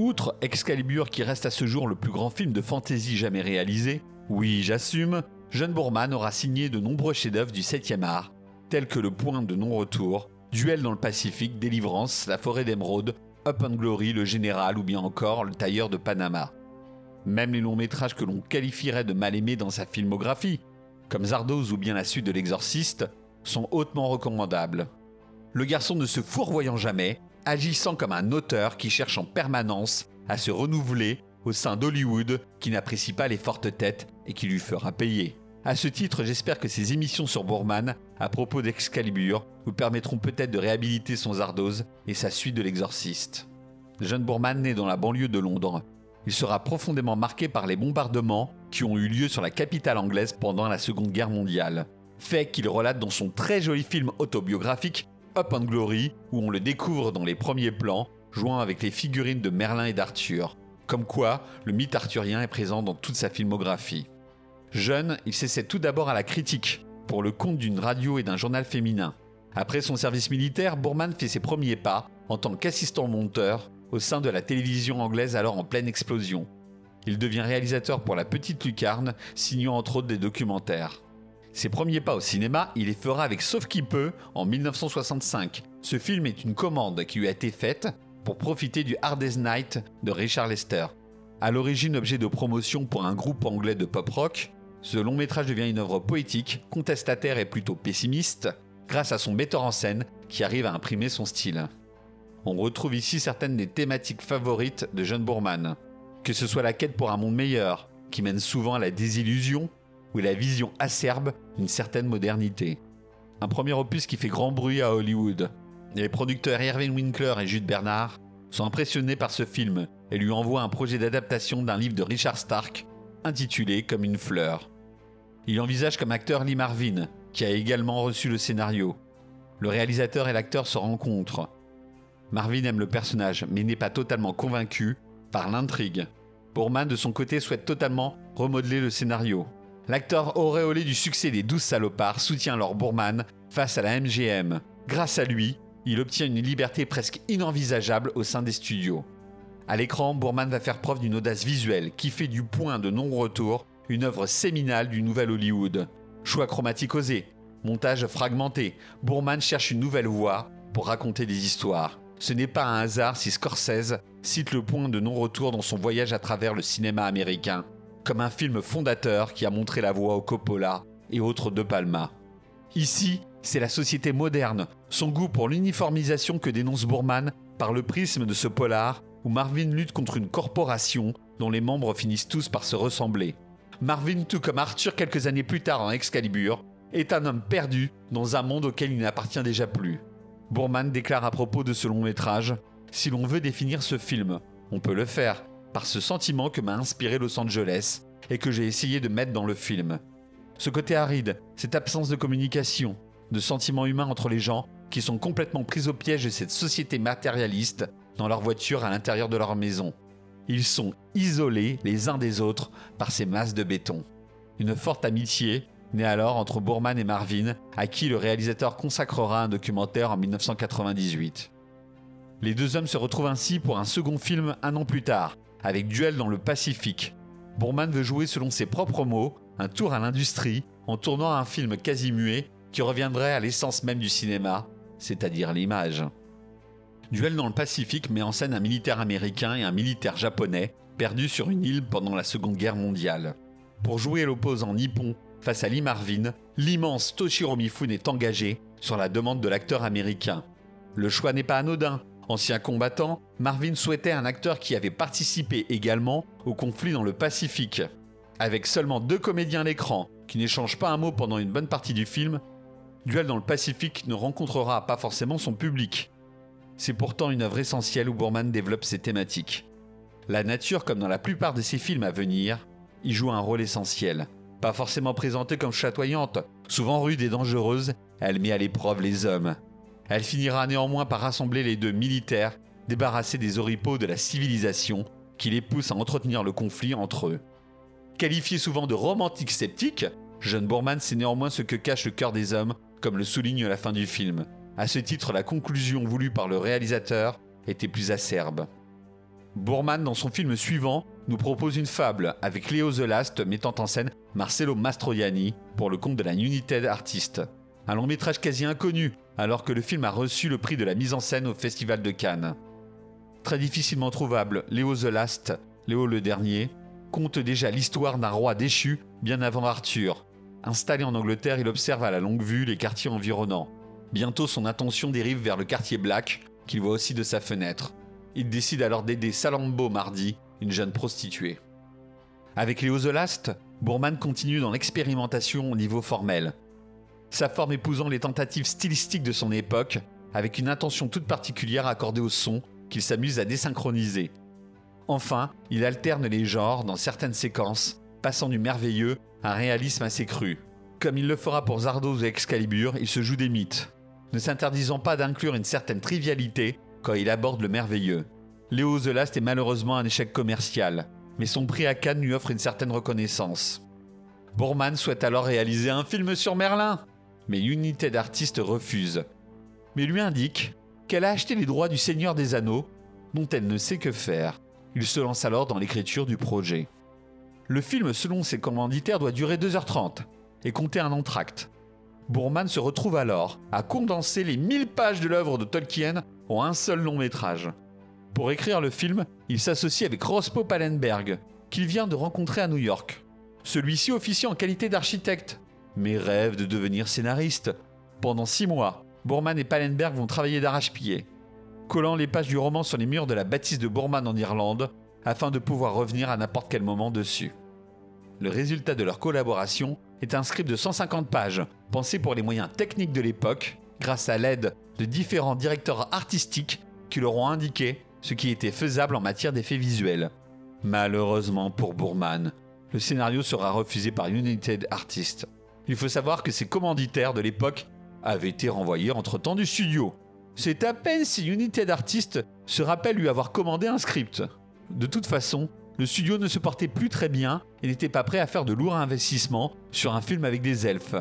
Outre Excalibur qui reste à ce jour le plus grand film de fantasy jamais réalisé, oui j'assume, John Boorman aura signé de nombreux chefs-d'œuvre du 7e art, tels que Le Point de non-retour, Duel dans le Pacifique, Délivrance, La Forêt d'Émeraude, Up and Glory, Le Général ou bien encore Le Tailleur de Panama. Même les longs métrages que l'on qualifierait de mal aimés dans sa filmographie, comme Zardoz ou bien la suite de L'Exorciste, sont hautement recommandables. Le garçon ne se fourvoyant jamais, agissant comme un auteur qui cherche en permanence à se renouveler au sein d'Hollywood qui n'apprécie pas les fortes têtes et qui lui fera payer. À ce titre, j'espère que ces émissions sur Bourman à propos d'Excalibur vous permettront peut-être de réhabiliter son Zardoz et sa suite de l'exorciste. John Bourman naît dans la banlieue de Londres. Il sera profondément marqué par les bombardements qui ont eu lieu sur la capitale anglaise pendant la Seconde Guerre mondiale. Fait qu'il relate dans son très joli film autobiographique Up and Glory, où on le découvre dans les premiers plans, jouant avec les figurines de Merlin et d'Arthur. Comme quoi, le mythe arthurien est présent dans toute sa filmographie. Jeune, il s'essaie tout d'abord à la critique, pour le compte d'une radio et d'un journal féminin. Après son service militaire, Bourman fait ses premiers pas en tant qu'assistant monteur au sein de la télévision anglaise alors en pleine explosion. Il devient réalisateur pour La Petite Lucarne, signant entre autres des documentaires. Ses premiers pas au cinéma, il les fera avec Sauf qui peut en 1965. Ce film est une commande qui lui a été faite pour profiter du Hardest Night de Richard Lester. À l'origine objet de promotion pour un groupe anglais de pop rock, ce long métrage devient une œuvre poétique, contestataire et plutôt pessimiste, grâce à son metteur en scène qui arrive à imprimer son style. On retrouve ici certaines des thématiques favorites de John Boorman, que ce soit la quête pour un monde meilleur, qui mène souvent à la désillusion, ou la vision acerbe d'une certaine modernité. Un premier opus qui fait grand bruit à Hollywood, les producteurs Irving Winkler et Jude Bernard sont impressionnés par ce film et lui envoient un projet d'adaptation d'un livre de Richard Stark intitulé Comme une fleur. Il envisage comme acteur Lee Marvin, qui a également reçu le scénario. Le réalisateur et l'acteur se rencontrent. Marvin aime le personnage, mais n'est pas totalement convaincu par l'intrigue. Bourman, de son côté, souhaite totalement remodeler le scénario. L'acteur auréolé du succès des Douze salopards soutient alors Bourman face à la MGM. Grâce à lui, il obtient une liberté presque inenvisageable au sein des studios. À l'écran, Bourman va faire preuve d'une audace visuelle qui fait du point de non-retour une œuvre séminale du nouvel Hollywood. Choix chromatique osé, montage fragmenté, Bourman cherche une nouvelle voie pour raconter des histoires. Ce n'est pas un hasard si Scorsese cite le point de non-retour dans son voyage à travers le cinéma américain, un film fondateur qui a montré la voie au Coppola et autres De Palma. Ici, c'est la société moderne, son goût pour l'uniformisation que dénonce Bourman par le prisme de ce polar où Marvin lutte contre une corporation dont les membres finissent tous par se ressembler. Marvin, tout comme Arthur quelques années plus tard en Excalibur, est un homme perdu dans un monde auquel il n'appartient déjà plus. Bourman déclare à propos de ce long métrage Si l'on veut définir ce film, on peut le faire par ce sentiment que m'a inspiré Los Angeles et que j'ai essayé de mettre dans le film. Ce côté aride, cette absence de communication, de sentiments humains entre les gens qui sont complètement pris au piège de cette société matérialiste dans leur voiture à l'intérieur de leur maison. Ils sont isolés les uns des autres par ces masses de béton. Une forte amitié naît alors entre Bourman et Marvin, à qui le réalisateur consacrera un documentaire en 1998. Les deux hommes se retrouvent ainsi pour un second film un an plus tard, avec Duel dans le Pacifique. Bourman veut jouer selon ses propres mots un tour à l'industrie en tournant un film quasi muet qui reviendrait à l'essence même du cinéma, c'est-à-dire l'image. Duel dans le Pacifique met en scène un militaire américain et un militaire japonais perdus sur une île pendant la Seconde Guerre mondiale. Pour jouer l'opposant nippon face à Lee Marvin, l'immense Toshiro Mifune est engagé sur la demande de l'acteur américain. Le choix n'est pas anodin. Ancien combattant, Marvin souhaitait un acteur qui avait participé également au conflit dans le Pacifique. Avec seulement deux comédiens à l'écran, qui n'échangent pas un mot pendant une bonne partie du film, Duel dans le Pacifique ne rencontrera pas forcément son public. C'est pourtant une œuvre essentielle où Bourman développe ses thématiques. La nature, comme dans la plupart de ses films à venir, y joue un rôle essentiel. Pas forcément présentée comme chatoyante, souvent rude et dangereuse, elle met à l'épreuve les hommes. Elle finira néanmoins par rassembler les deux militaires, débarrassés des oripeaux de la civilisation, qui les poussent à entretenir le conflit entre eux. Qualifié souvent de romantique sceptique, John Bourman sait néanmoins ce que cache le cœur des hommes, comme le souligne la fin du film. À ce titre, la conclusion voulue par le réalisateur était plus acerbe. Bourman, dans son film suivant, nous propose une fable avec Léo The Last mettant en scène Marcello Mastroianni pour le compte de la United Artist. Un long métrage quasi inconnu, alors que le film a reçu le prix de la mise en scène au Festival de Cannes. Très difficilement trouvable, Léo The Last, Léo le Dernier, compte déjà l'histoire d'un roi déchu bien avant Arthur. Installé en Angleterre, il observe à la longue vue les quartiers environnants. Bientôt, son attention dérive vers le quartier Black, qu'il voit aussi de sa fenêtre. Il décide alors d'aider Salambo Mardi, une jeune prostituée. Avec Léo The Last, Bourman continue dans l'expérimentation au niveau formel. Sa forme épousant les tentatives stylistiques de son époque, avec une attention toute particulière accordée au son qu'il s'amuse à désynchroniser. Enfin, il alterne les genres dans certaines séquences, passant du merveilleux à un réalisme assez cru. Comme il le fera pour Zardoz et Excalibur, il se joue des mythes, ne s'interdisant pas d'inclure une certaine trivialité quand il aborde le merveilleux. Léo The Last est malheureusement un échec commercial, mais son prix à Cannes lui offre une certaine reconnaissance. Bourman souhaite alors réaliser un film sur Merlin, mais Unité d'artistes refuse. Mais lui indique qu'elle a acheté les droits du Seigneur des Anneaux, dont elle ne sait que faire. Il se lance alors dans l'écriture du projet. Le film, selon ses commanditaires, doit durer 2h30 et compter un entracte. Bourman se retrouve alors à condenser les 1000 pages de l'œuvre de Tolkien en un seul long métrage. Pour écrire le film, il s'associe avec Rospo Pallenberg, qu'il vient de rencontrer à New York. Celui-ci officie en qualité d'architecte, mais rêve de devenir scénariste. Pendant six mois, Bourman et Pallenberg vont travailler d'arrache-pied, collant les pages du roman sur les murs de la bâtisse de Bourman en Irlande, afin de pouvoir revenir à n'importe quel moment dessus. Le résultat de leur collaboration est un script de 150 pages, pensé pour les moyens techniques de l'époque, grâce à l'aide de différents directeurs artistiques qui leur ont indiqué ce qui était faisable en matière d'effets visuels. Malheureusement pour Bourman, le scénario sera refusé par United Artists. Il faut savoir que ses commanditaires de l'époque avaient été renvoyés entre-temps du studio. C'est à peine si United Artists se rappelle lui avoir commandé un script. De toute façon, le studio ne se portait plus très bien et n'était pas prêt à faire de lourds investissements sur un film avec des elfes.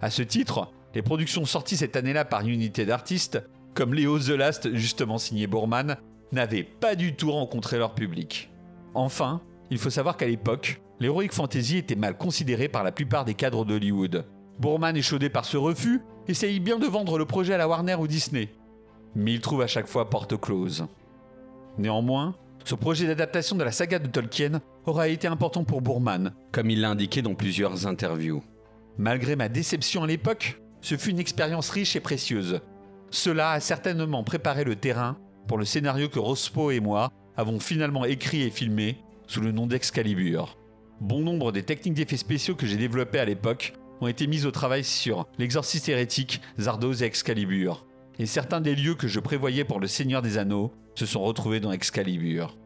À ce titre, les productions sorties cette année-là par United Artists, comme Léo The Last, justement signé Bourman, n'avaient pas du tout rencontré leur public. Enfin, il faut savoir qu'à l'époque, l'heroic fantasy était mal considéré par la plupart des cadres d'Hollywood. Bourman, échaudé par ce refus, essaye bien de vendre le projet à la Warner ou Disney. Mais il trouve à chaque fois porte close. Néanmoins, ce projet d'adaptation de la saga de Tolkien aura été important pour Bourman, comme il l'a indiqué dans plusieurs interviews. Malgré ma déception à l'époque, ce fut une expérience riche et précieuse. Cela a certainement préparé le terrain pour le scénario que Rospo et moi avons finalement écrit et filmé sous le nom d'Excalibur. Bon nombre des techniques d'effets spéciaux que j'ai développées à l'époque ont été mises au travail sur l'exorciste hérétique, Zardoz et Excalibur. Et certains des lieux que je prévoyais pour le Seigneur des Anneaux se sont retrouvés dans Excalibur.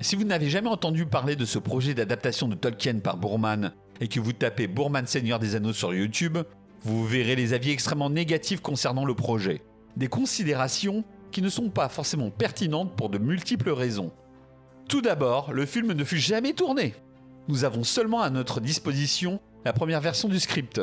Si vous n'avez jamais entendu parler de ce projet d'adaptation de Tolkien par Bourman et que vous tapez Bourman Seigneur des Anneaux sur YouTube, vous verrez les avis extrêmement négatifs concernant le projet. Des considérations qui ne sont pas forcément pertinentes pour de multiples raisons. Tout d'abord, le film ne fut jamais tourné. Nous avons seulement à notre disposition la première version du script.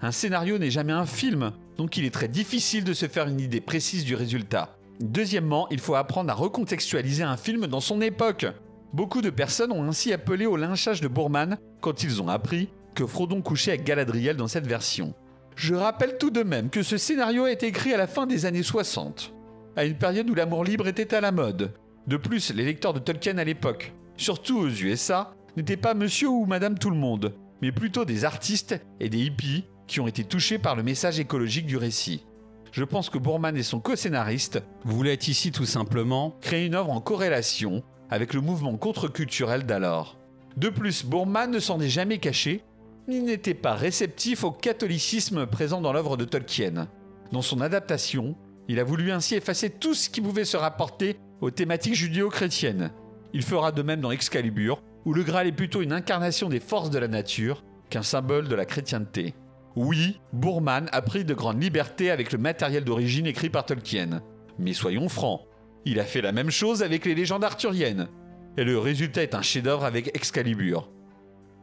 Un scénario n'est jamais un film, donc il est très difficile de se faire une idée précise du résultat. Deuxièmement, il faut apprendre à recontextualiser un film dans son époque. Beaucoup de personnes ont ainsi appelé au lynchage de Bourman quand ils ont appris que Frodon couchait avec Galadriel dans cette version. Je rappelle tout de même que ce scénario a été écrit à la fin des années 60, à une période où l'amour libre était à la mode. De plus, les lecteurs de Tolkien à l'époque, surtout aux USA, n'étaient pas monsieur ou madame tout le monde, mais plutôt des artistes et des hippies qui ont été touchés par le message écologique du récit. Je pense que Bourman et son co-scénariste voulaient ici tout simplement créer une œuvre en corrélation avec le mouvement contre-culturel d'alors. De plus, Bourman ne s'en est jamais caché, il n'était pas réceptif au catholicisme présent dans l'œuvre de Tolkien. Dans son adaptation, il a voulu ainsi effacer tout ce qui pouvait se rapporter aux thématiques judéo-chrétiennes. Il fera de même dans Excalibur, où le Graal est plutôt une incarnation des forces de la nature qu'un symbole de la chrétienté. Oui, Bourman a pris de grandes libertés avec le matériel d'origine écrit par Tolkien. Mais soyons francs, il a fait la même chose avec les légendes arthuriennes. Et le résultat est un chef-d'œuvre avec Excalibur.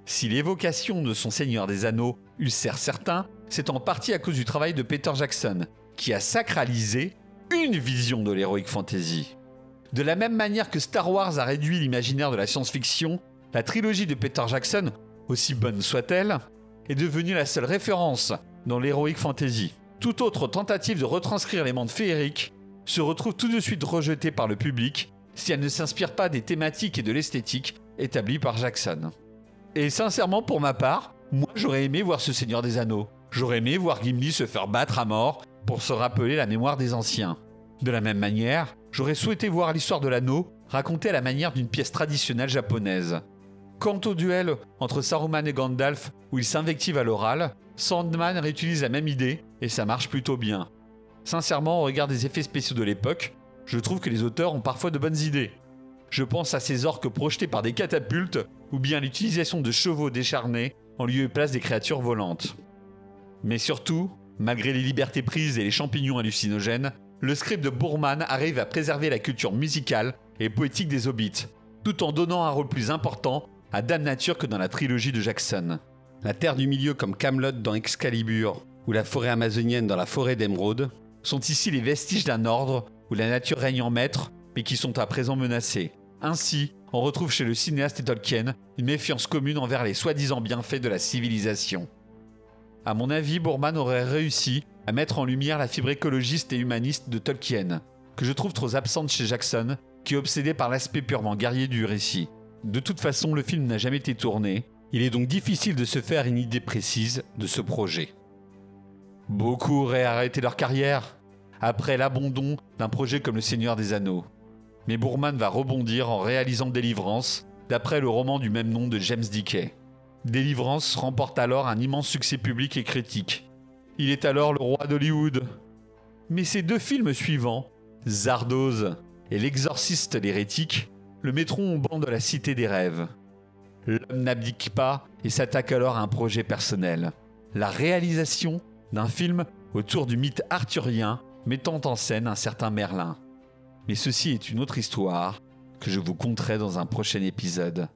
Si l'évocation de son Seigneur des Anneaux ulcère certains, c'est en partie à cause du travail de Peter Jackson, qui a sacralisé une vision de l'heroic fantasy. De la même manière que Star Wars a réduit l'imaginaire de la science-fiction, la trilogie de Peter Jackson, aussi bonne soit-elle, est devenue la seule référence dans l'heroic fantasy. Toute autre tentative de retranscrire les mondes féeriques se retrouve tout de suite rejetée par le public si elle ne s'inspire pas des thématiques et de l'esthétique établies par Jackson. Et sincèrement, pour ma part, moi j'aurais aimé voir ce Seigneur des Anneaux. J'aurais aimé voir Gimli se faire battre à mort pour se rappeler la mémoire des anciens. De la même manière, j'aurais souhaité voir l'histoire de l'anneau racontée à la manière d'une pièce traditionnelle japonaise. Quant au duel entre Saruman et Gandalf, où ils s'invectivent à l'oral, Sandman réutilise la même idée et ça marche plutôt bien. Sincèrement, au regard des effets spéciaux de l'époque, je trouve que les auteurs ont parfois de bonnes idées. Je pense à ces orques projetés par des catapultes ou bien l'utilisation de chevaux décharnés en lieu et place des créatures volantes. Mais surtout, malgré les libertés prises et les champignons hallucinogènes, le script de Bourman arrive à préserver la culture musicale et poétique des hobbits, tout en donnant un rôle plus important à Dame Nature que dans la trilogie de Jackson. La Terre du Milieu comme Camelot dans Excalibur ou la forêt amazonienne dans la forêt d'Émeraude sont ici les vestiges d'un ordre où la nature règne en maître mais qui sont à présent menacés. Ainsi, on retrouve chez le cinéaste et Tolkien une méfiance commune envers les soi-disant bienfaits de la civilisation. À mon avis, Bourman aurait réussi à mettre en lumière la fibre écologiste et humaniste de Tolkien, que je trouve trop absente chez Jackson, qui est obsédé par l'aspect purement guerrier du récit. De toute façon, le film n'a jamais été tourné, il est donc difficile de se faire une idée précise de ce projet. Beaucoup auraient arrêté leur carrière après l'abandon d'un projet comme Le Seigneur des Anneaux. Mais Bourman va rebondir en réalisant Délivrance, d'après le roman du même nom de James Dickey. Délivrance remporte alors un immense succès public et critique. Il est alors le roi d'Hollywood. Mais ces deux films suivants, Zardoz et L'exorciste l'hérétique, le mettront au banc de la cité des rêves. L'homme n'abdique pas et s'attaque alors à un projet personnel. La réalisation d'un film autour du mythe arthurien mettant en scène un certain Merlin. Mais ceci est une autre histoire que je vous conterai dans un prochain épisode.